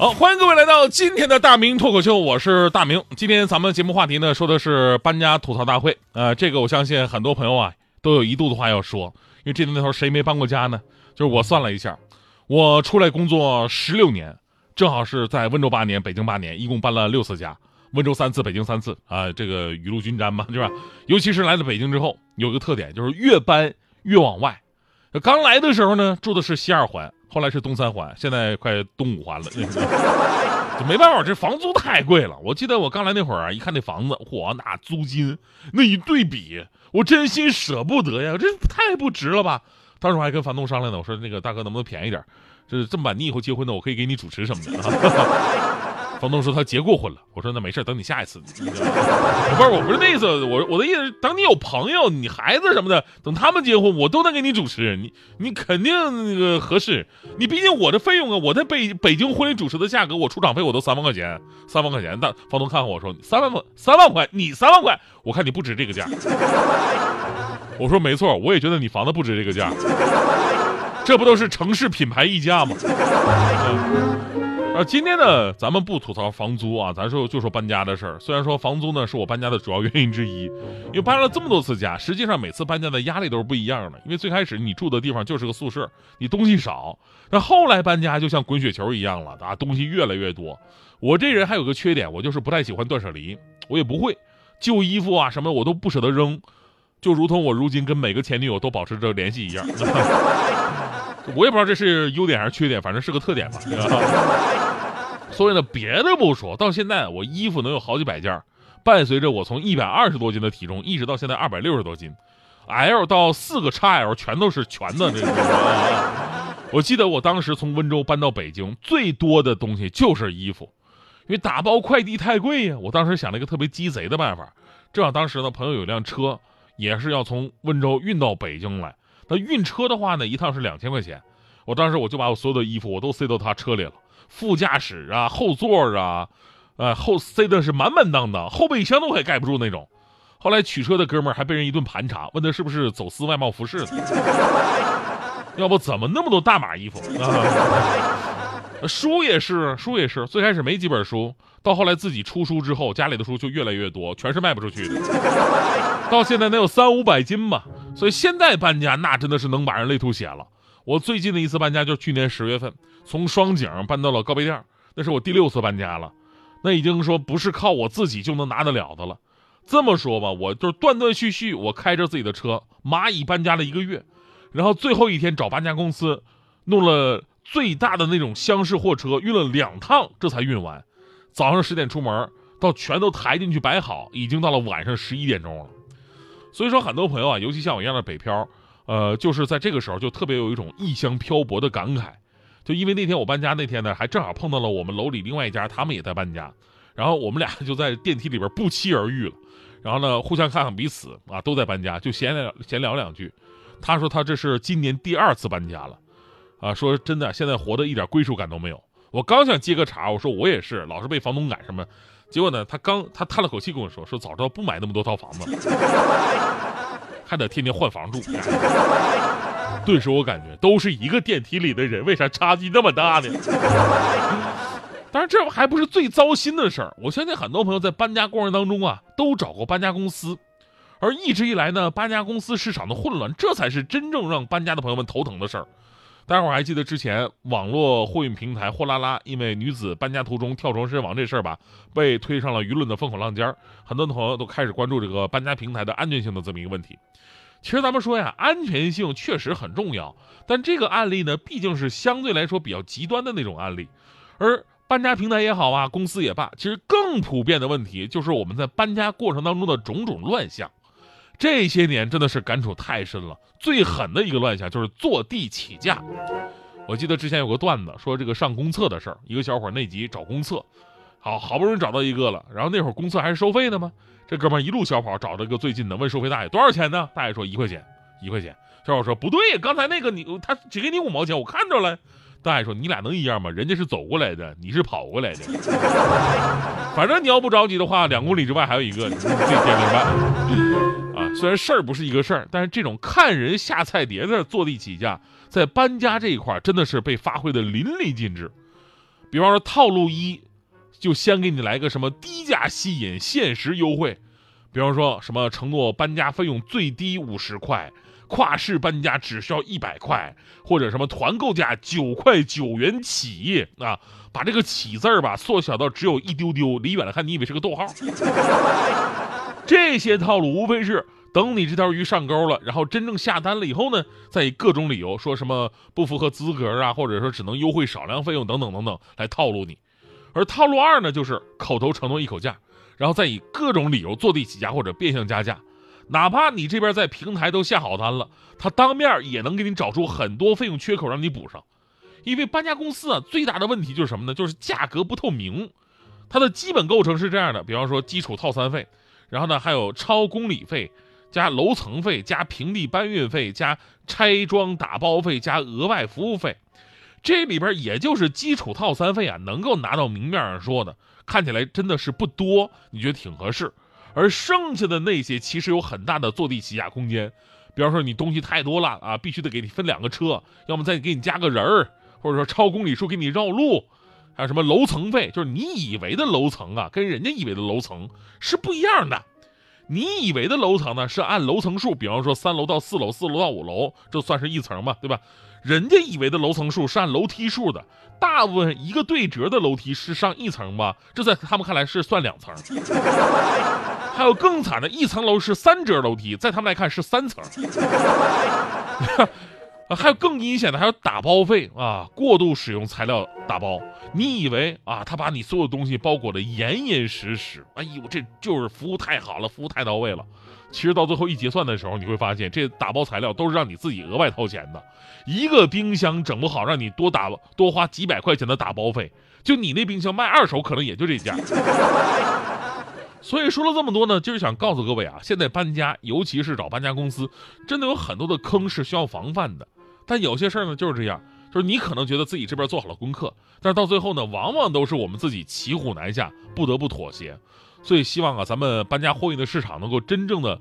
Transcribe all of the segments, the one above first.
好，欢迎各位来到今天的大明脱口秀，我是大明。今天咱们节目话题呢，说的是搬家吐槽大会。呃，这个我相信很多朋友啊都有一肚子话要说，因为这年头谁没搬过家呢？就是我算了一下，我出来工作十六年，正好是在温州八年、北京八年，一共搬了六次家，温州三次，北京三次啊，这个雨露均沾嘛，是吧？尤其是来了北京之后，有一个特点就是越搬越往外。刚来的时候呢，住的是西二环。后来是东三环，现在快东五环了，就没办法，这房租太贵了。我记得我刚来那会儿啊，一看那房子，嚯，那租金那一对比，我真心舍不得呀，这太不值了吧？当时我还跟房东商量呢，我说那个大哥能不能便宜点？这这么晚，你以后结婚呢，我可以给你主持什么的。房东说他结过婚了，我说那没事，等你下一次。不是，我不是那意思，我我的意思，等你有朋友、你孩子什么的，等他们结婚，我都能给你主持，你你肯定那个合适。你毕竟我的费用啊，我在北北京婚礼主持的价格，我出场费我都三万块钱，三万块钱。但房东看看我说三万块，三万块，你三万块，我看你不值这个价。我说没错，我也觉得你房子不值这个价。这不都是城市品牌溢价吗？啊，今天呢，咱们不吐槽房租啊，咱说就说搬家的事儿。虽然说房租呢是我搬家的主要原因之一，因为搬了这么多次家，实际上每次搬家的压力都是不一样的。因为最开始你住的地方就是个宿舍，你东西少；但后来搬家就像滚雪球一样了，啊，东西越来越多。我这人还有个缺点，我就是不太喜欢断舍离，我也不会旧衣服啊什么我都不舍得扔，就如同我如今跟每个前女友都保持着联系一样。我也不知道这是优点还是缺点，反正是个特点吧。所以呢，别的不说，到现在我衣服能有好几百件，伴随着我从一百二十多斤的体重，一直到现在二百六十多斤，L 到四个 XL 全都是全的这个。我记得我当时从温州搬到北京，最多的东西就是衣服，因为打包快递太贵呀。我当时想了一个特别鸡贼的办法，正好当时呢，朋友有辆车，也是要从温州运到北京来。那运车的话呢，一趟是两千块钱。我当时我就把我所有的衣服我都塞到他车里了，副驾驶啊、后座啊，呃后塞的是满满当当，后备箱都快盖不住那种。后来取车的哥们儿还被人一顿盘查，问他是不是走私外贸服饰的，要不怎么那么多大码衣服啊？书也是，书也是，最开始没几本书，到后来自己出书之后，家里的书就越来越多，全是卖不出去的。到现在能有三五百斤吧，所以现在搬家那真的是能把人累吐血了。我最近的一次搬家就是去年十月份，从双井搬到了高碑店，那是我第六次搬家了。那已经说不是靠我自己就能拿得了的了。这么说吧，我就是断断续续，我开着自己的车，蚂蚁搬家了一个月，然后最后一天找搬家公司，弄了最大的那种厢式货车，运了两趟，这才运完。早上十点出门，到全都抬进去摆好，已经到了晚上十一点钟了。所以说，很多朋友啊，尤其像我一样的北漂，呃，就是在这个时候就特别有一种异乡漂泊的感慨。就因为那天我搬家那天呢，还正好碰到了我们楼里另外一家，他们也在搬家，然后我们俩就在电梯里边不期而遇了。然后呢，互相看看彼此啊，都在搬家，就闲聊闲聊两句。他说他这是今年第二次搬家了，啊，说真的，现在活的一点归属感都没有。我刚想接个茬，我说我也是，老是被房东赶什么。结果呢？他刚他叹了口气跟我说：“说早知道不买那么多套房子，还得天天换房住。”顿时我感觉都是一个电梯里的人，为啥差距那么大呢？当然，这还不是最糟心的事儿。我相信很多朋友在搬家过程当中啊，都找过搬家公司，而一直以来呢，搬家公司市场的混乱，这才是真正让搬家的朋友们头疼的事儿。大家伙还记得之前网络货运平台货拉拉因为女子搬家途中跳床身亡这事儿吧，被推上了舆论的风口浪尖儿，很多的朋友都开始关注这个搬家平台的安全性的这么一个问题。其实咱们说呀，安全性确实很重要，但这个案例呢，毕竟是相对来说比较极端的那种案例。而搬家平台也好啊，公司也罢，其实更普遍的问题就是我们在搬家过程当中的种种乱象。这些年真的是感触太深了，最狠的一个乱象就是坐地起价。我记得之前有个段子说这个上公厕的事儿，一个小伙内急找公厕，好好不容易找到一个了，然后那会儿公厕还是收费的吗？这哥们儿一路小跑找了个最近的，问收费大爷多少钱呢？大爷说一块钱，一块钱。小伙说不对，刚才那个你他只给你五毛钱，我看着了。大爷说你俩能一样吗？人家是走过来的，你是跑过来的。反正你要不着急的话，两公里之外还有一个，你自己掂量办。啊，虽然事儿不是一个事儿，但是这种看人下菜碟子坐地起价，在搬家这一块真的是被发挥的淋漓尽致。比方说套路一，就先给你来个什么低价吸引、限时优惠，比方说什么承诺搬家费用最低五十块。跨市搬家只需要一百块，或者什么团购价九块九元起啊，把这个“起”字儿吧缩小到只有一丢丢，离远了看你以为是个逗号。这些套路无非是等你这条鱼上钩了，然后真正下单了以后呢，再以各种理由说什么不符合资格啊，或者说只能优惠少量费用等等等等来套路你。而套路二呢，就是口头承诺一口价，然后再以各种理由坐地起价或者变相加价。哪怕你这边在平台都下好单了，他当面也能给你找出很多费用缺口让你补上。因为搬家公司啊，最大的问题就是什么呢？就是价格不透明。它的基本构成是这样的：比方说基础套餐费，然后呢还有超公里费、加楼层费、加平地搬运费、加拆装打包费、加额外服务费。这里边也就是基础套餐费啊，能够拿到明面上说的，看起来真的是不多，你觉得挺合适。而剩下的那些其实有很大的坐地起价空间，比方说你东西太多了啊，必须得给你分两个车，要么再给你加个人儿，或者说超公里数给你绕路，还有什么楼层费，就是你以为的楼层啊，跟人家以为的楼层是不一样的。你以为的楼层呢，是按楼层数，比方说三楼到四楼，四楼到五楼，这算是一层嘛，对吧？人家以为的楼层数是按楼梯数的，大部分一个对折的楼梯是上一层吧？这在他们看来是算两层。还有更惨的，一层楼是三折楼梯，在他们来看是三层。还有更阴险的，还有打包费啊，过度使用材料打包。你以为啊，他把你所有东西包裹的严严实实，哎呦，这就是服务太好了，服务太到位了。其实到最后一结算的时候，你会发现这打包材料都是让你自己额外掏钱的。一个冰箱整不好，让你多打多花几百块钱的打包费。就你那冰箱卖二手，可能也就这价。所以说了这么多呢，就是想告诉各位啊，现在搬家，尤其是找搬家公司，真的有很多的坑是需要防范的。但有些事儿呢就是这样，就是你可能觉得自己这边做好了功课，但是到最后呢，往往都是我们自己骑虎难下，不得不妥协。所以希望啊，咱们搬家货运的市场能够真正的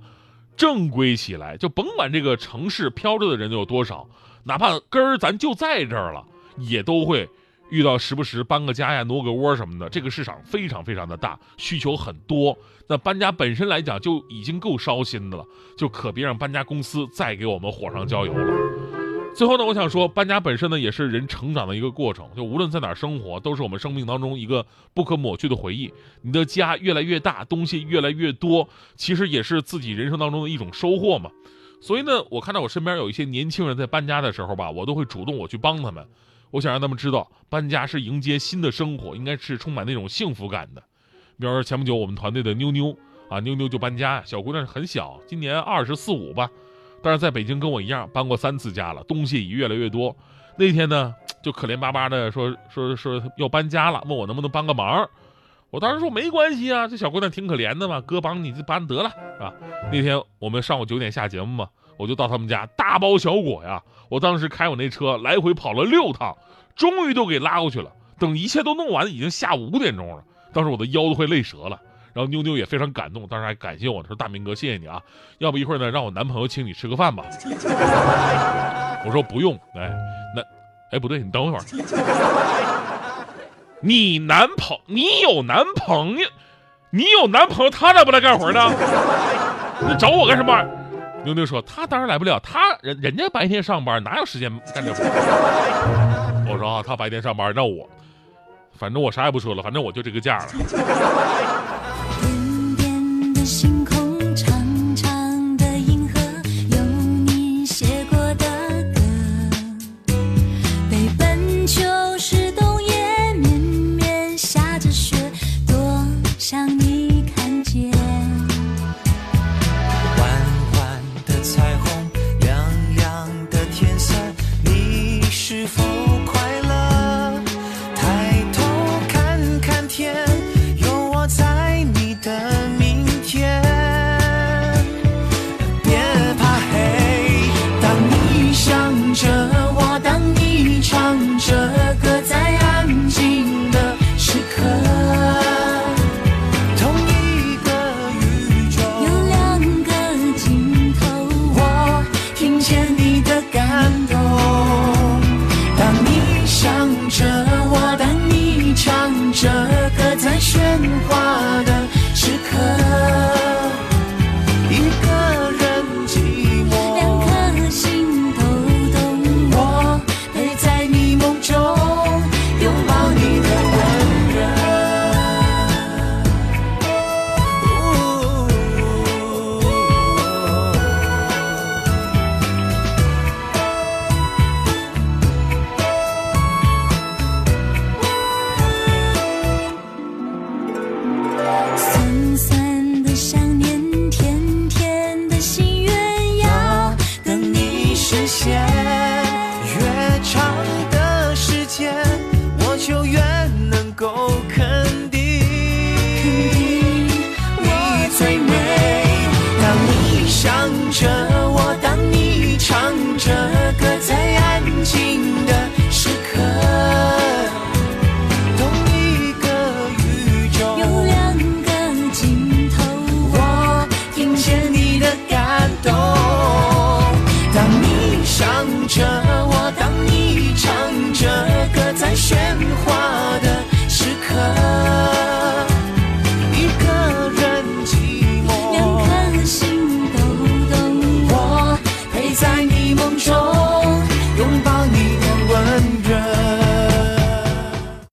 正规起来，就甭管这个城市飘着的人有多少，哪怕根儿咱就在这儿了，也都会。遇到时不时搬个家呀、挪个窝什么的，这个市场非常非常的大，需求很多。那搬家本身来讲就已经够烧心的了，就可别让搬家公司再给我们火上浇油了。最后呢，我想说，搬家本身呢也是人成长的一个过程，就无论在哪儿生活，都是我们生命当中一个不可抹去的回忆。你的家越来越大，东西越来越多，其实也是自己人生当中的一种收获嘛。所以呢，我看到我身边有一些年轻人在搬家的时候吧，我都会主动我去帮他们。我想让他们知道，搬家是迎接新的生活，应该是充满那种幸福感的。比方说前不久我们团队的妞妞啊，妞妞就搬家，小姑娘很小，今年二十四五吧，但是在北京跟我一样搬过三次家了，东西也越来越多。那天呢，就可怜巴巴的说说说要搬家了，问我能不能帮个忙。我当时说没关系啊，这小姑娘挺可怜的嘛，哥帮你就搬得了，是吧？那天我们上午九点下节目嘛。我就到他们家，大包小裹呀！我当时开我那车来回跑了六趟，终于都给拉过去了。等一切都弄完，已经下午五点钟了。当时我的腰都快累折了。然后妞妞也非常感动，当时还感谢我，说：“大明哥，谢谢你啊！要不一会儿呢，让我男朋友请你吃个饭吧。” 我说：“不用。”哎，那，哎，不对，你等会儿。你男朋你有男朋友，你有男朋友，他咋不来干活呢？你找我干什么？妞妞说：“他当然来不了，他人人家白天上班，哪有时间干这活？” 我说：“啊，他白天上班，那我，反正我啥也不说了，反正我就这个价了。”心。